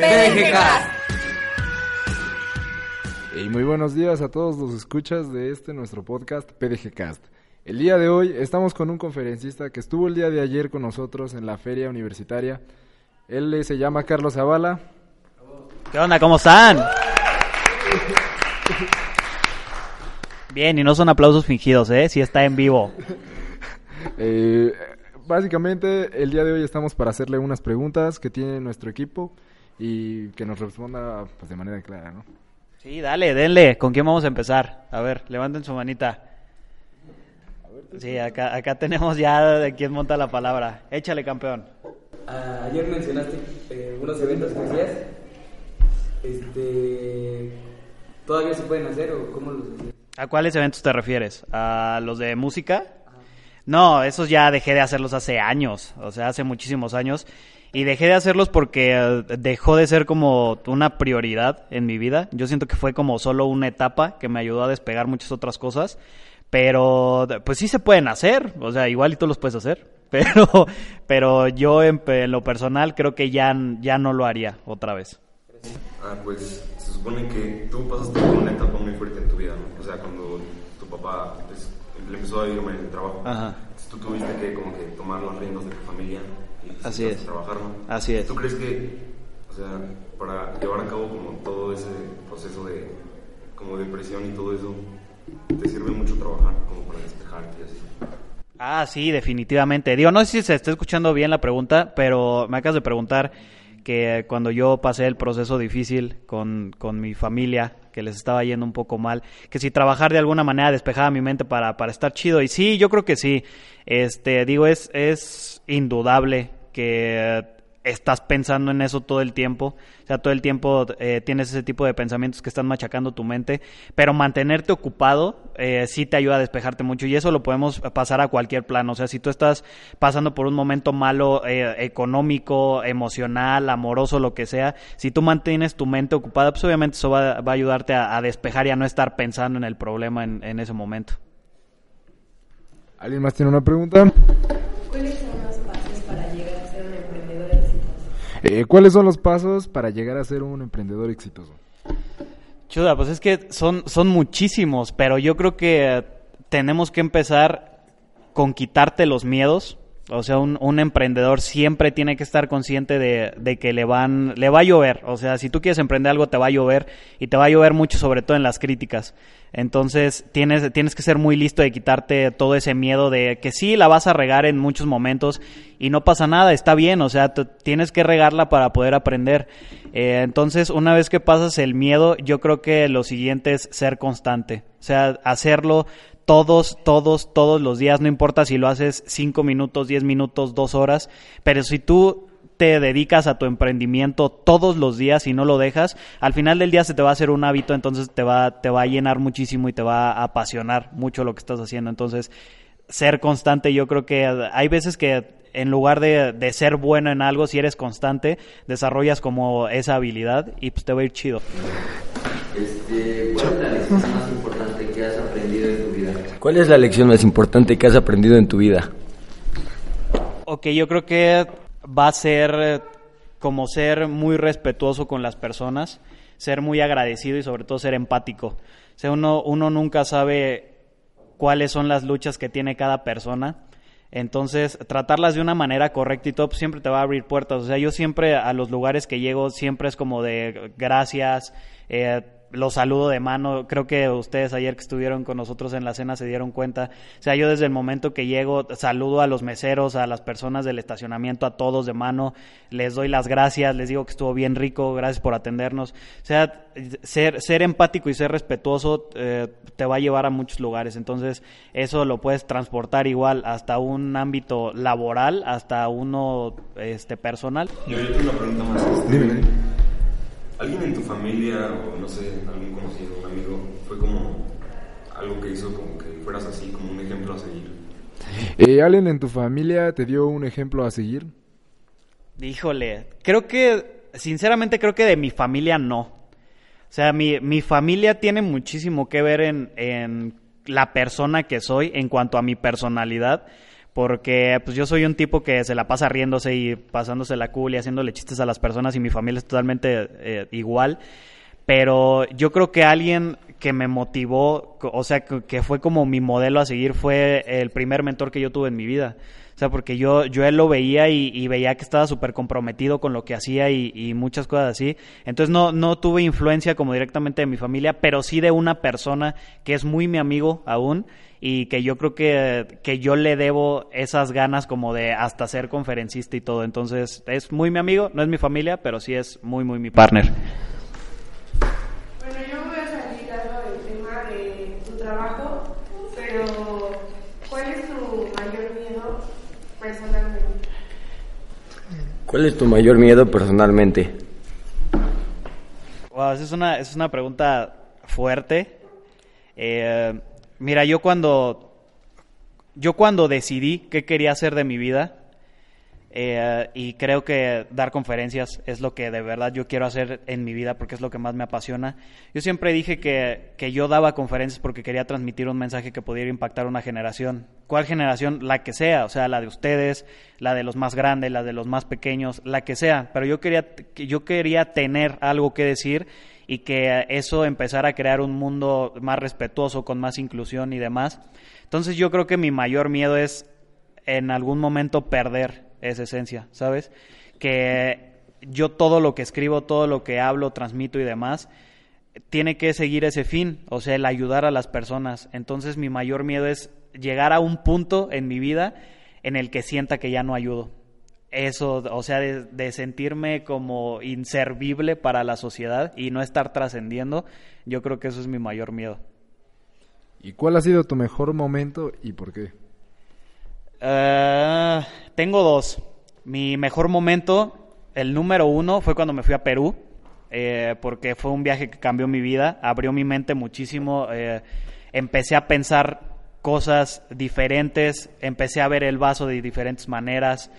PDGcast. Y muy buenos días a todos los escuchas de este nuestro podcast PDGcast. El día de hoy estamos con un conferencista que estuvo el día de ayer con nosotros en la feria universitaria. Él se llama Carlos Zavala. ¿Qué onda? ¿Cómo están? Bien, y no son aplausos fingidos, ¿eh? Sí está en vivo. Eh, básicamente, el día de hoy estamos para hacerle unas preguntas que tiene nuestro equipo y que nos responda pues, de manera clara, ¿no? Sí, dale, denle. ¿Con quién vamos a empezar? A ver, levanten su manita. Sí, acá, acá tenemos ya de quién monta la palabra. Échale, campeón. Ah, ayer mencionaste eh, unos eventos que hacías. Este, ¿Todavía se pueden hacer o cómo los hacías? ¿A cuáles eventos te refieres? ¿A los de música? No, esos ya dejé de hacerlos hace años, o sea, hace muchísimos años. Y dejé de hacerlos porque eh, dejó de ser como una prioridad en mi vida. Yo siento que fue como solo una etapa que me ayudó a despegar muchas otras cosas. Pero pues sí se pueden hacer, o sea, igual y tú los puedes hacer. Pero, pero yo en, en lo personal creo que ya, ya no lo haría otra vez. Ah, pues se supone que tú pasaste por una etapa muy fuerte en tu vida, ¿no? O sea, cuando tu papá pues, empezó a ir mal en el trabajo, Ajá. entonces tú tuviste que como que tomar las riendas de tu familia y Así es. a trabajar, ¿no? Así es. ¿Tú crees que, o sea, para llevar a cabo como todo ese proceso de como depresión y todo eso, te sirve mucho trabajar como para despejarte y así? Ah, sí, definitivamente. Digo, no sé si se está escuchando bien la pregunta, pero me acabas de preguntar que cuando yo pasé el proceso difícil con, con mi familia, que les estaba yendo un poco mal, que si trabajar de alguna manera despejaba mi mente para, para estar chido. Y sí, yo creo que sí. Este, digo, es, es indudable que estás pensando en eso todo el tiempo. O sea, todo el tiempo eh, tienes ese tipo de pensamientos que están machacando tu mente. Pero mantenerte ocupado eh, sí te ayuda a despejarte mucho. Y eso lo podemos pasar a cualquier plano. O sea, si tú estás pasando por un momento malo, eh, económico, emocional, amoroso, lo que sea, si tú mantienes tu mente ocupada, pues obviamente eso va, va a ayudarte a, a, despejar y a no estar pensando en el problema en, en ese momento. ¿Alguien más tiene una pregunta? Eh, ¿Cuáles son los pasos para llegar a ser un emprendedor exitoso? Chuda, pues es que son, son muchísimos, pero yo creo que tenemos que empezar con quitarte los miedos. O sea, un, un emprendedor siempre tiene que estar consciente de, de, que le van, le va a llover. O sea, si tú quieres emprender algo, te va a llover y te va a llover mucho, sobre todo en las críticas. Entonces, tienes, tienes que ser muy listo de quitarte todo ese miedo de que sí, la vas a regar en muchos momentos y no pasa nada, está bien. O sea, tienes que regarla para poder aprender. Eh, entonces, una vez que pasas el miedo, yo creo que lo siguiente es ser constante. O sea, hacerlo todos, todos, todos los días, no importa si lo haces cinco minutos, diez minutos, dos horas, pero si tú te dedicas a tu emprendimiento todos los días y no lo dejas, al final del día se te va a hacer un hábito, entonces te va, te va a llenar muchísimo y te va a apasionar mucho lo que estás haciendo. Entonces, ser constante, yo creo que hay veces que en lugar de, de ser bueno en algo, si eres constante, desarrollas como esa habilidad y pues te va a ir chido. Este, ¿Cuál es la lección más importante que has aprendido en? ¿Cuál es la lección más importante que has aprendido en tu vida? Ok, yo creo que va a ser como ser muy respetuoso con las personas, ser muy agradecido y sobre todo ser empático. O sea, uno, uno nunca sabe cuáles son las luchas que tiene cada persona. Entonces, tratarlas de una manera correcta y todo siempre te va a abrir puertas. O sea, yo siempre a los lugares que llego siempre es como de gracias, eh, los saludo de mano. Creo que ustedes ayer que estuvieron con nosotros en la cena se dieron cuenta. O sea, yo desde el momento que llego saludo a los meseros, a las personas del estacionamiento, a todos de mano. Les doy las gracias, les digo que estuvo bien rico, gracias por atendernos. O sea, ser, ser empático y ser respetuoso eh, te va a llevar a muchos lugares. Entonces, eso lo puedes transportar igual hasta un ámbito laboral, hasta uno este, personal. Yo, yo tengo una pregunta más. Dime, dime. ¿Alguien en tu familia o no sé, algún conocido, un amigo, fue como algo que hizo como que fueras así, como un ejemplo a seguir? Eh, ¿Alguien en tu familia te dio un ejemplo a seguir? Híjole, creo que, sinceramente creo que de mi familia no. O sea, mi, mi familia tiene muchísimo que ver en, en la persona que soy en cuanto a mi personalidad. Porque pues yo soy un tipo que se la pasa riéndose y pasándose la cool y haciéndole chistes a las personas y mi familia es totalmente eh, igual. Pero yo creo que alguien que me motivó, o sea, que que fue como mi modelo a seguir, fue el primer mentor que yo tuve en mi vida. O sea, porque yo, yo él lo veía y, y veía que estaba súper comprometido con lo que hacía y, y muchas cosas así. Entonces no, no tuve influencia como directamente de mi familia, pero sí de una persona que es muy mi amigo aún y que yo creo que, que yo le debo esas ganas como de hasta ser conferencista y todo. Entonces es muy mi amigo, no es mi familia, pero sí es muy, muy mi partner. Bueno, yo voy a salir algo del tema de tu trabajo, pero ¿cuál es tu mayor miedo personalmente? ¿Cuál es tu mayor miedo personalmente? Wow, es una, es una pregunta fuerte. Eh, mira, yo cuando, yo cuando decidí qué quería hacer de mi vida, eh, y creo que dar conferencias es lo que de verdad yo quiero hacer en mi vida porque es lo que más me apasiona. Yo siempre dije que, que yo daba conferencias porque quería transmitir un mensaje que pudiera impactar una generación. ¿Cuál generación? La que sea, o sea, la de ustedes, la de los más grandes, la de los más pequeños, la que sea. Pero yo quería, que yo quería tener algo que decir y que eso empezara a crear un mundo más respetuoso, con más inclusión y demás. Entonces yo creo que mi mayor miedo es en algún momento perder esa esencia, ¿sabes? Que yo todo lo que escribo, todo lo que hablo, transmito y demás, tiene que seguir ese fin, o sea, el ayudar a las personas. Entonces mi mayor miedo es llegar a un punto en mi vida en el que sienta que ya no ayudo. Eso, o sea, de, de sentirme como inservible para la sociedad y no estar trascendiendo, yo creo que eso es mi mayor miedo. ¿Y cuál ha sido tu mejor momento y por qué? Eh, tengo dos. Mi mejor momento, el número uno, fue cuando me fui a Perú, eh, porque fue un viaje que cambió mi vida, abrió mi mente muchísimo. eh, empecé a pensar cosas diferentes, empecé a ver el vaso de diferentes maneras.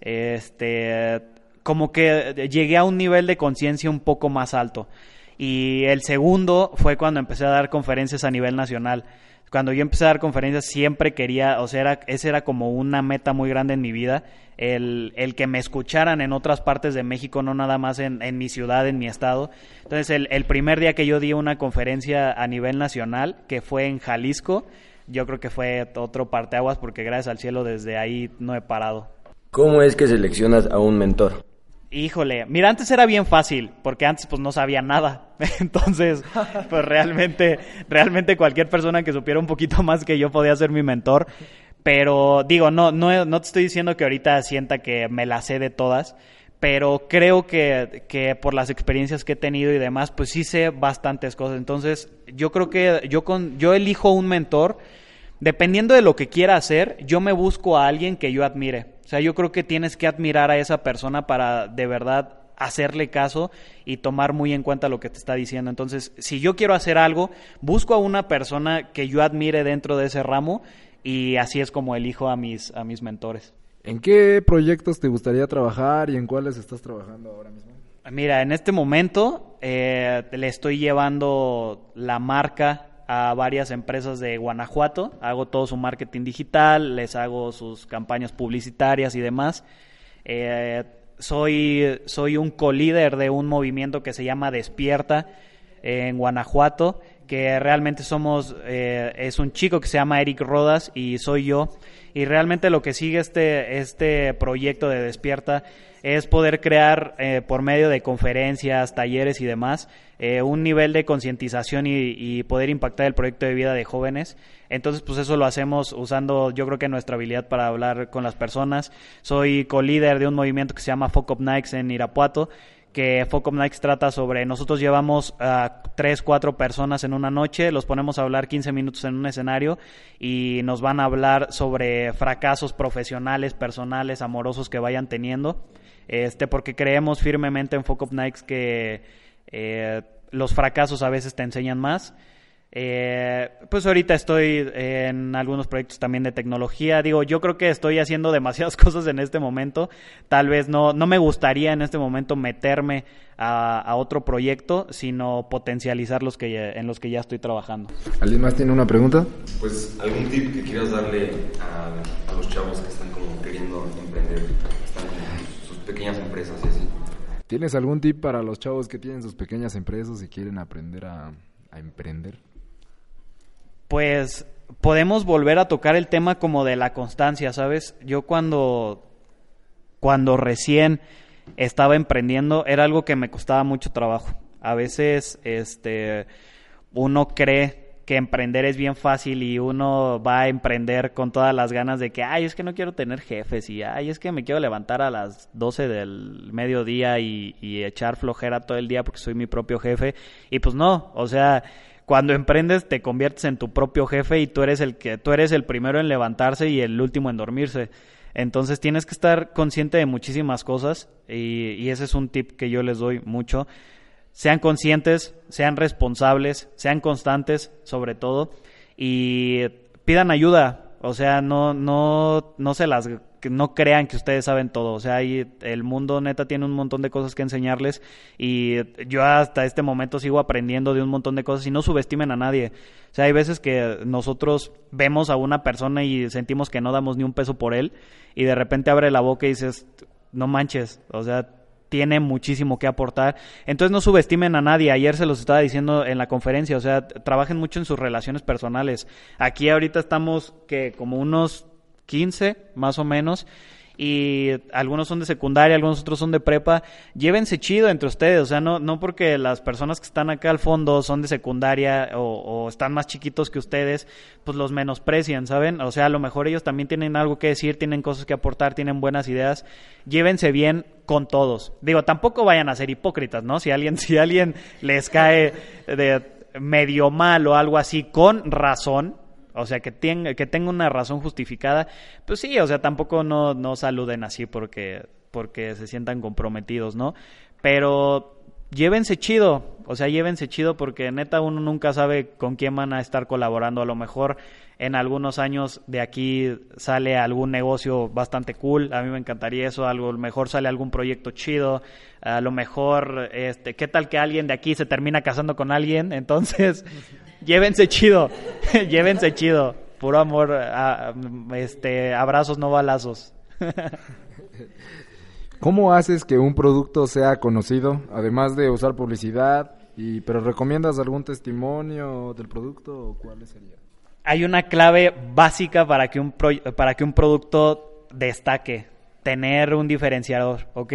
Este, como que llegué a un nivel de conciencia un poco más alto. Y el segundo fue cuando empecé a dar conferencias a nivel nacional. Cuando yo empecé a dar conferencias siempre quería, o sea, era, esa era como una meta muy grande en mi vida, el, el que me escucharan en otras partes de México, no nada más en, en mi ciudad, en mi estado. Entonces, el, el primer día que yo di una conferencia a nivel nacional, que fue en Jalisco, yo creo que fue otro parteaguas porque gracias al cielo desde ahí no he parado. ¿Cómo es que seleccionas a un mentor? Híjole, mira, antes era bien fácil, porque antes pues no sabía nada. Entonces, pues realmente, realmente cualquier persona que supiera un poquito más que yo podía ser mi mentor. Pero digo, no, no, no te estoy diciendo que ahorita sienta que me la sé de todas, pero creo que, que por las experiencias que he tenido y demás, pues sí sé bastantes cosas. Entonces, yo creo que yo con, yo elijo un mentor, dependiendo de lo que quiera hacer, yo me busco a alguien que yo admire. O sea, yo creo que tienes que admirar a esa persona para de verdad hacerle caso y tomar muy en cuenta lo que te está diciendo. Entonces, si yo quiero hacer algo, busco a una persona que yo admire dentro de ese ramo y así es como elijo a mis, a mis mentores. ¿En qué proyectos te gustaría trabajar y en cuáles estás trabajando ahora mismo? Mira, en este momento eh, le estoy llevando la marca a varias empresas de Guanajuato. Hago todo su marketing digital, les hago sus campañas publicitarias y demás. Eh, soy, soy un co-líder de un movimiento que se llama Despierta eh, en Guanajuato, que realmente somos, eh, es un chico que se llama Eric Rodas y soy yo. Y realmente lo que sigue este, este proyecto de Despierta es poder crear eh, por medio de conferencias, talleres y demás, eh, un nivel de concientización y, y poder impactar el proyecto de vida de jóvenes. Entonces, pues eso lo hacemos usando, yo creo que nuestra habilidad para hablar con las personas. Soy co-líder de un movimiento que se llama Focus Nikes en Irapuato, que Focus Nikes trata sobre, nosotros llevamos a tres, cuatro personas en una noche, los ponemos a hablar 15 minutos en un escenario y nos van a hablar sobre fracasos profesionales, personales, amorosos que vayan teniendo. Este, porque creemos firmemente en Focus Nikes que eh, los fracasos a veces te enseñan más. Eh, pues ahorita estoy en algunos proyectos también de tecnología. Digo, yo creo que estoy haciendo demasiadas cosas en este momento. Tal vez no, no me gustaría en este momento meterme a, a otro proyecto, sino potencializar los que ya- en los que ya estoy trabajando. ¿Alguien más tiene una pregunta? Pues algún tip que quieras darle a, a los chavos que están como queriendo emprender, están con sus, sus pequeñas empresas y así. ¿Tienes algún tip para los chavos que tienen sus pequeñas empresas y quieren aprender a, a emprender? Pues podemos volver a tocar el tema como de la constancia, ¿sabes? Yo cuando, cuando recién estaba emprendiendo era algo que me costaba mucho trabajo. A veces este, uno cree que emprender es bien fácil y uno va a emprender con todas las ganas de que, ay, es que no quiero tener jefes y, ay, es que me quiero levantar a las 12 del mediodía y, y echar flojera todo el día porque soy mi propio jefe. Y pues no, o sea, cuando emprendes te conviertes en tu propio jefe y tú eres el que tú eres el primero en levantarse y el último en dormirse. Entonces tienes que estar consciente de muchísimas cosas y, y ese es un tip que yo les doy mucho. Sean conscientes, sean responsables, sean constantes sobre todo y pidan ayuda. O sea, no, no, no se las no crean que ustedes saben todo. O sea, ahí el mundo neta tiene un montón de cosas que enseñarles y yo hasta este momento sigo aprendiendo de un montón de cosas y no subestimen a nadie. O sea, hay veces que nosotros vemos a una persona y sentimos que no damos ni un peso por él y de repente abre la boca y dices, no manches, o sea, tiene muchísimo que aportar. Entonces no subestimen a nadie. Ayer se los estaba diciendo en la conferencia, o sea, trabajen mucho en sus relaciones personales. Aquí ahorita estamos que como unos 15 más o menos y algunos son de secundaria, algunos otros son de prepa, llévense chido entre ustedes, o sea, no, no porque las personas que están acá al fondo son de secundaria o, o están más chiquitos que ustedes, pues los menosprecian, ¿saben? O sea, a lo mejor ellos también tienen algo que decir, tienen cosas que aportar, tienen buenas ideas, llévense bien con todos. Digo, tampoco vayan a ser hipócritas, ¿no? Si alguien, si alguien les cae de medio mal o algo así, con razón, o sea, que tenga, que tenga una razón justificada, pues sí, o sea, tampoco no, no saluden así porque, porque se sientan comprometidos, ¿no? Pero llévense chido, o sea, llévense chido porque neta uno nunca sabe con quién van a estar colaborando. A lo mejor en algunos años de aquí sale algún negocio bastante cool, a mí me encantaría eso, a lo mejor sale algún proyecto chido, a lo mejor, este, ¿qué tal que alguien de aquí se termina casando con alguien? Entonces, llévense chido, llévense chido, puro amor, a- este, abrazos, no balazos. ¿Cómo haces que un producto sea conocido, además de usar publicidad? Y, ¿Pero recomiendas algún testimonio del producto o cuál sería? Hay una clave básica para que un, pro- para que un producto destaque, tener un diferenciador, ¿ok?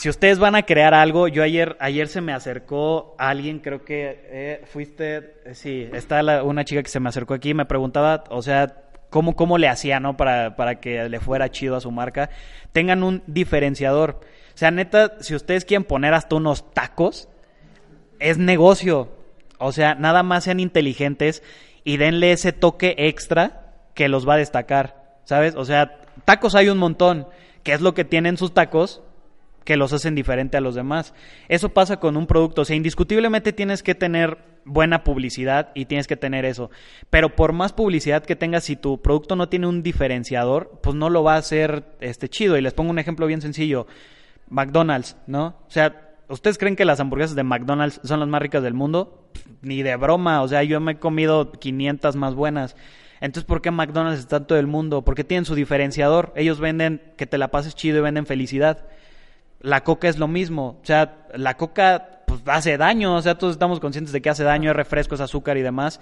Si ustedes van a crear algo, yo ayer, ayer se me acercó alguien, creo que eh, fuiste, eh, sí, está la- una chica que se me acercó aquí y me preguntaba, o sea, cómo, cómo le hacía, ¿no? Para, para que le fuera chido a su marca. Tengan un diferenciador. O sea, neta, si ustedes quieren poner hasta unos tacos, es negocio. O sea, nada más sean inteligentes y denle ese toque extra que los va a destacar. ¿Sabes? O sea, tacos hay un montón. ¿Qué es lo que tienen sus tacos? Que los hacen diferente a los demás. Eso pasa con un producto. O sea, indiscutiblemente tienes que tener buena publicidad y tienes que tener eso. Pero por más publicidad que tengas, si tu producto no tiene un diferenciador, pues no lo va a hacer este chido. Y les pongo un ejemplo bien sencillo. McDonald's, ¿no? O sea, ¿ustedes creen que las hamburguesas de McDonald's son las más ricas del mundo? Ni de broma. O sea, yo me he comido 500 más buenas. Entonces, ¿por qué McDonald's está en todo el mundo? Porque tienen su diferenciador. Ellos venden que te la pases chido y venden felicidad. La coca es lo mismo. O sea, la coca pues, hace daño. O sea, todos estamos conscientes de que hace daño, es refresco, es azúcar y demás.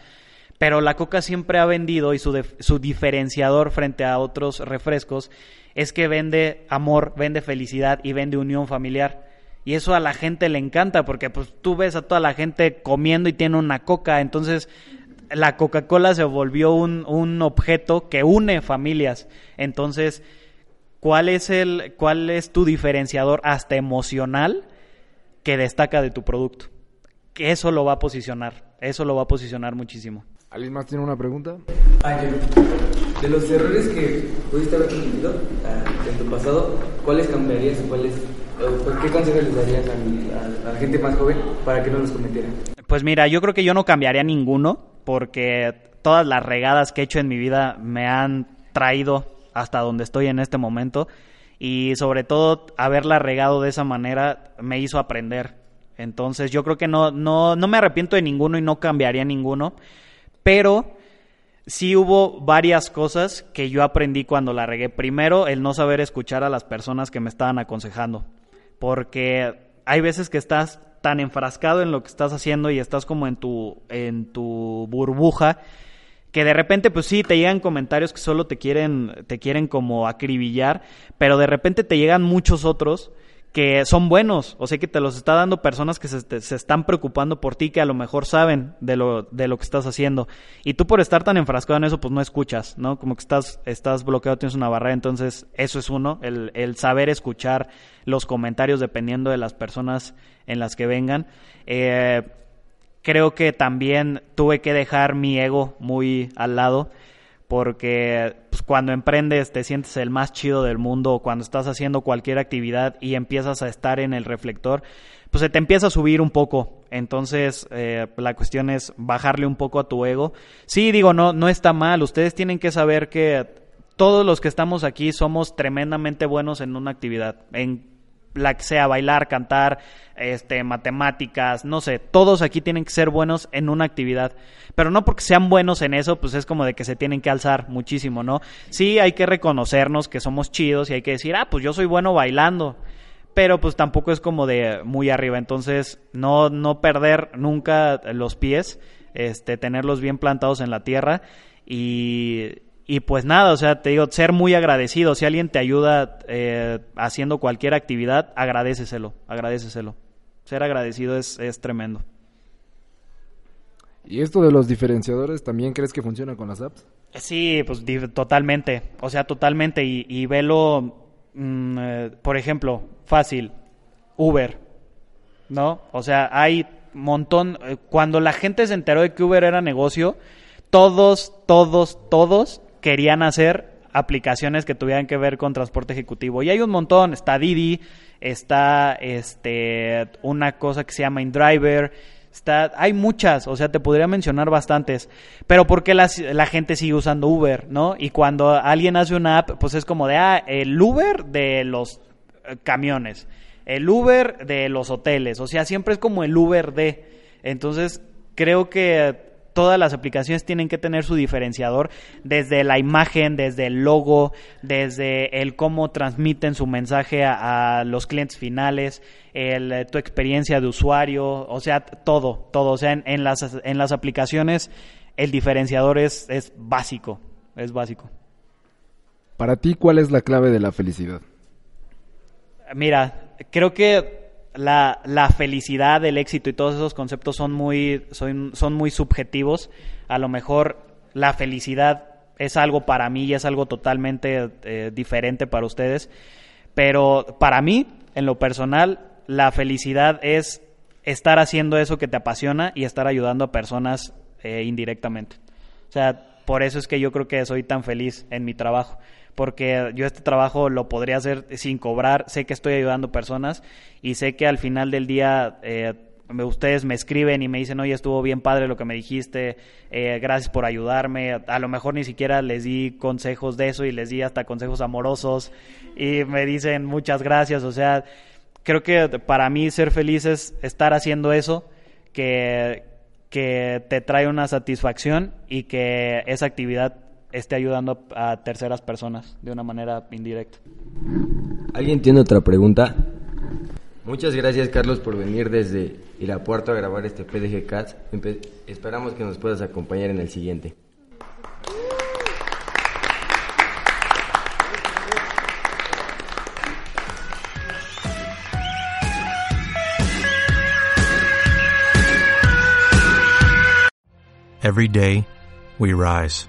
Pero la coca siempre ha vendido y su, su diferenciador frente a otros refrescos es que vende amor, vende felicidad y vende unión familiar. Y eso a la gente le encanta porque pues tú ves a toda la gente comiendo y tiene una coca, entonces la Coca-Cola se volvió un, un objeto que une familias. Entonces, ¿cuál es el cuál es tu diferenciador hasta emocional que destaca de tu producto? Que eso lo va a posicionar, eso lo va a posicionar muchísimo. ¿Alguien más tiene una pregunta? Ah, yo. De los errores que pudiste haber cometido ah, en tu pasado, ¿cuáles cambiarías o cuáles, qué consejos les darías a, mi- a- a la gente más joven para que no los cometieran? Pues mira, yo creo que yo no cambiaría ninguno porque todas las regadas que he hecho en mi vida me han traído hasta donde estoy en este momento y sobre todo haberla regado de esa manera me hizo aprender. Entonces yo creo que no, no, no me arrepiento de ninguno y no cambiaría ninguno, pero sí hubo varias cosas que yo aprendí cuando la regué. Primero, el no saber escuchar a las personas que me estaban aconsejando. Porque hay veces que estás tan enfrascado en lo que estás haciendo y estás como en tu, en tu burbuja que de repente pues sí te llegan comentarios que solo te quieren te quieren como acribillar, pero de repente te llegan muchos otros que son buenos, o sea que te los está dando personas que se, te- se están preocupando por ti, que a lo mejor saben de lo, de lo que estás haciendo. Y tú por estar tan enfrascado en eso, pues no escuchas, ¿no? Como que estás, estás bloqueado, tienes una barrera. Entonces, eso es uno, el, el saber escuchar los comentarios dependiendo de las personas en las que vengan. Eh, creo que también tuve que dejar mi ego muy al lado porque pues, cuando emprendes te sientes el más chido del mundo cuando estás haciendo cualquier actividad y empiezas a estar en el reflector, pues se te empieza a subir un poco. Entonces, eh, la cuestión es bajarle un poco a tu ego. Sí, digo, no, no está mal. Ustedes tienen que saber que todos los que estamos aquí somos tremendamente buenos en una actividad, en la que sea bailar, cantar, este, matemáticas, no sé, todos aquí tienen que ser buenos en una actividad, pero no porque sean buenos en eso, pues es como de que se tienen que alzar muchísimo, ¿no? Sí, hay que reconocernos que somos chidos y hay que decir, ah, pues yo soy bueno bailando, pero pues tampoco es como de muy arriba, entonces no, no perder nunca los pies, este, tenerlos bien plantados en la tierra y, y pues nada, o sea, te digo, ser muy agradecido. Si alguien te ayuda eh, haciendo cualquier actividad, agradeceselo, agradeceselo. Ser agradecido es, es tremendo. ¿Y esto de los diferenciadores también crees que funciona con las apps? Sí, pues totalmente, o sea, totalmente. Y, y velo, mm, eh, por ejemplo, fácil, Uber, ¿no? O sea, hay montón, eh, cuando la gente se enteró de que Uber era negocio, todos, todos, todos querían hacer aplicaciones que tuvieran que ver con transporte ejecutivo. Y hay un montón, está Didi, está este una cosa que se llama InDriver, está hay muchas, o sea, te podría mencionar bastantes, pero ¿por qué las- la gente sigue usando Uber, no? Y cuando alguien hace una app, pues es como de ah, el Uber de los eh, camiones, el Uber de los hoteles, o sea, siempre es como el Uber de. Entonces, creo que todas las aplicaciones tienen que tener su diferenciador desde la imagen, desde el logo, desde el cómo transmiten su mensaje a, a los clientes finales, el, eh, tu experiencia de usuario, o sea, todo, todo. O sea, en, en las, en las aplicaciones el diferenciador es, es básico, es básico. Para ti, ¿cuál es la clave de la felicidad? Mira, creo que la, la felicidad, el éxito y todos esos conceptos son muy, son, son muy subjetivos. A lo mejor la felicidad es algo para mí y es algo totalmente eh, diferente para ustedes. Pero para mí, en lo personal, la felicidad es estar haciendo eso que te apasiona y estar ayudando a personas eh, indirectamente. O sea, por eso es que yo creo que soy tan feliz en mi trabajo. Porque yo este trabajo lo podría hacer sin cobrar, sé que estoy ayudando personas y sé que al final del día eh, ustedes me escriben y me dicen, oye, estuvo bien padre lo que me dijiste, eh, gracias por ayudarme. A lo mejor ni siquiera les di consejos de eso y les di hasta consejos amorosos y me dicen muchas gracias. O sea, creo que para mí ser feliz es estar haciendo eso que, que te trae una satisfacción y que esa actividad esté ayudando a terceras personas de una manera indirecta. ¿Alguien tiene otra pregunta? Muchas gracias Carlos por venir desde Irapuato a grabar este PDG Cats. esperamos que nos puedas acompañar en el siguiente. Every day we rise